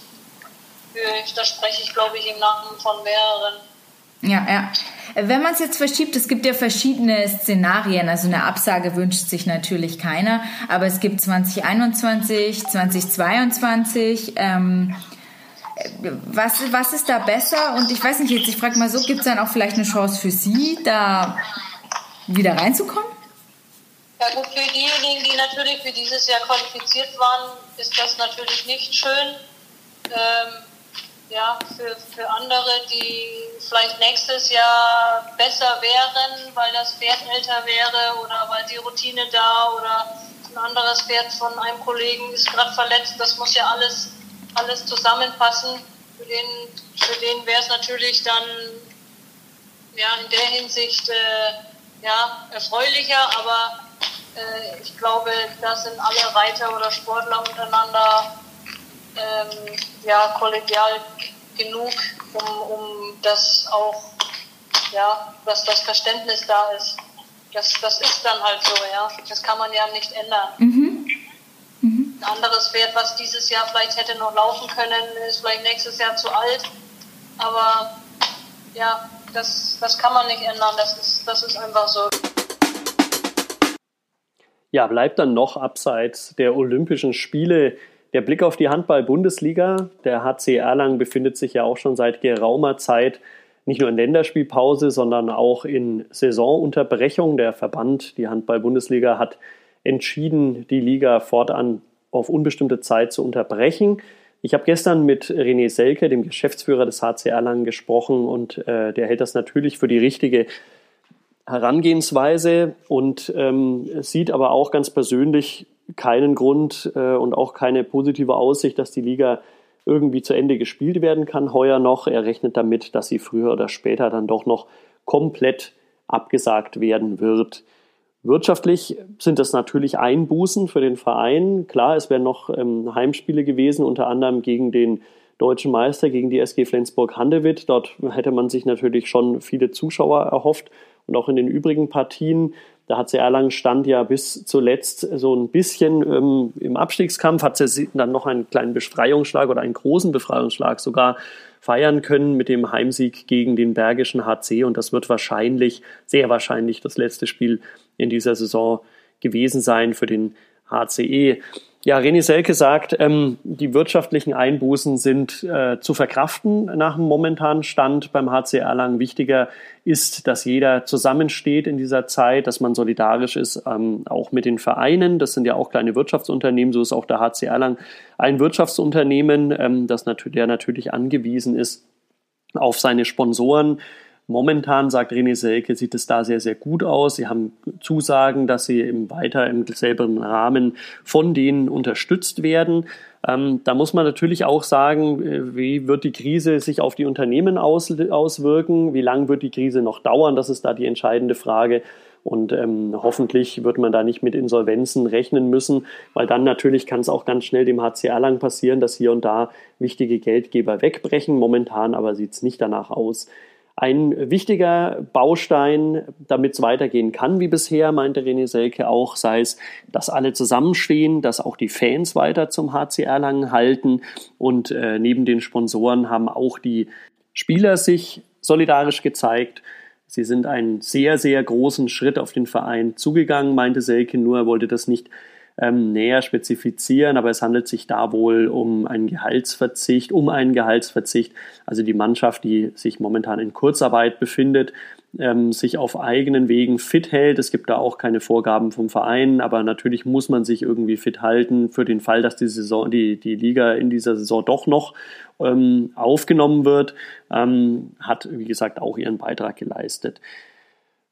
Da spreche ich, glaube ich, im Namen von mehreren. Ja, ja. Wenn man es jetzt verschiebt, es gibt ja verschiedene Szenarien. Also eine Absage wünscht sich natürlich keiner, aber es gibt 2021, 2022. Ähm, was, was ist da besser? Und ich weiß nicht, jetzt, ich frage mal so, gibt es dann auch vielleicht eine Chance für Sie, da wieder reinzukommen? Ja gut, für diejenigen, die natürlich für dieses Jahr qualifiziert waren, ist das natürlich nicht schön. Ähm, ja, für, für andere, die vielleicht nächstes Jahr besser wären, weil das Pferd älter wäre oder weil die Routine da oder ein anderes Pferd von einem Kollegen ist gerade verletzt, das muss ja alles alles zusammenpassen. Für den, für den wäre es natürlich dann ja, in der Hinsicht äh, ja, erfreulicher, aber äh, ich glaube, da sind alle Reiter oder Sportler untereinander ähm, ja, kollegial genug, um, um das auch, ja, dass das Verständnis da ist. Das, das ist dann halt so, ja. Das kann man ja nicht ändern. Mhm ein anderes Pferd, was dieses Jahr vielleicht hätte noch laufen können, ist vielleicht nächstes Jahr zu alt. Aber ja, das, das kann man nicht ändern. Das ist, das ist einfach so. Ja, bleibt dann noch abseits der Olympischen Spiele der Blick auf die Handball-Bundesliga. Der HC Erlangen befindet sich ja auch schon seit geraumer Zeit nicht nur in Länderspielpause, sondern auch in Saisonunterbrechung. Der Verband, die Handball-Bundesliga, hat entschieden, die Liga fortan auf unbestimmte Zeit zu unterbrechen. Ich habe gestern mit René Selke, dem Geschäftsführer des HC Erlangen, gesprochen und äh, der hält das natürlich für die richtige Herangehensweise und ähm, sieht aber auch ganz persönlich keinen Grund äh, und auch keine positive Aussicht, dass die Liga irgendwie zu Ende gespielt werden kann heuer noch. Er rechnet damit, dass sie früher oder später dann doch noch komplett abgesagt werden wird. Wirtschaftlich sind das natürlich Einbußen für den Verein. Klar, es wären noch ähm, Heimspiele gewesen, unter anderem gegen den deutschen Meister, gegen die SG Flensburg-Handewitt. Dort hätte man sich natürlich schon viele Zuschauer erhofft und auch in den übrigen Partien. Da hat sie Erlangen stand ja bis zuletzt so ein bisschen ähm, im Abstiegskampf, hat sie dann noch einen kleinen Befreiungsschlag oder einen großen Befreiungsschlag sogar feiern können mit dem Heimsieg gegen den Bergischen HC und das wird wahrscheinlich, sehr wahrscheinlich das letzte Spiel in dieser Saison gewesen sein für den HCE. Ja, René Selke sagt, ähm, die wirtschaftlichen Einbußen sind äh, zu verkraften nach dem momentanen Stand beim HC Erlangen. Wichtiger ist, dass jeder zusammensteht in dieser Zeit, dass man solidarisch ist, ähm, auch mit den Vereinen. Das sind ja auch kleine Wirtschaftsunternehmen, so ist auch der HC Erlangen ein Wirtschaftsunternehmen, ähm, das natürlich, der natürlich angewiesen ist auf seine Sponsoren. Momentan, sagt René Selke, sieht es da sehr, sehr gut aus. Sie haben Zusagen, dass sie im weiter im selben Rahmen von denen unterstützt werden. Ähm, da muss man natürlich auch sagen, äh, wie wird die Krise sich auf die Unternehmen aus, auswirken? Wie lange wird die Krise noch dauern? Das ist da die entscheidende Frage. Und ähm, hoffentlich wird man da nicht mit Insolvenzen rechnen müssen, weil dann natürlich kann es auch ganz schnell dem HCR lang passieren, dass hier und da wichtige Geldgeber wegbrechen. Momentan aber sieht es nicht danach aus. Ein wichtiger Baustein, damit es weitergehen kann wie bisher, meinte René Selke auch, sei es, dass alle zusammenstehen, dass auch die Fans weiter zum HCR lang halten und äh, neben den Sponsoren haben auch die Spieler sich solidarisch gezeigt. Sie sind einen sehr, sehr großen Schritt auf den Verein zugegangen, meinte Selke nur, er wollte das nicht ähm, näher spezifizieren, aber es handelt sich da wohl um einen Gehaltsverzicht, um einen Gehaltsverzicht. Also die Mannschaft, die sich momentan in Kurzarbeit befindet, ähm, sich auf eigenen Wegen fit hält. Es gibt da auch keine Vorgaben vom Verein, aber natürlich muss man sich irgendwie fit halten für den Fall, dass die Saison, die, die Liga in dieser Saison doch noch ähm, aufgenommen wird, ähm, hat, wie gesagt, auch ihren Beitrag geleistet.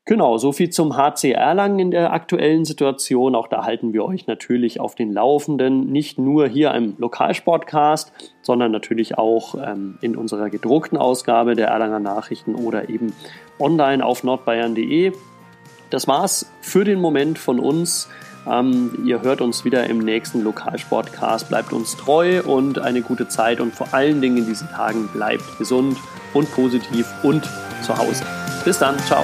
Genau, so viel zum HC Erlangen in der aktuellen Situation. Auch da halten wir euch natürlich auf den Laufenden, nicht nur hier im Lokalsportcast, sondern natürlich auch ähm, in unserer gedruckten Ausgabe der Erlanger Nachrichten oder eben online auf nordbayern.de. Das war's für den Moment von uns. Ähm, ihr hört uns wieder im nächsten Lokalsportcast. Bleibt uns treu und eine gute Zeit und vor allen Dingen in diesen Tagen bleibt gesund und positiv und zu Hause. Bis dann, ciao.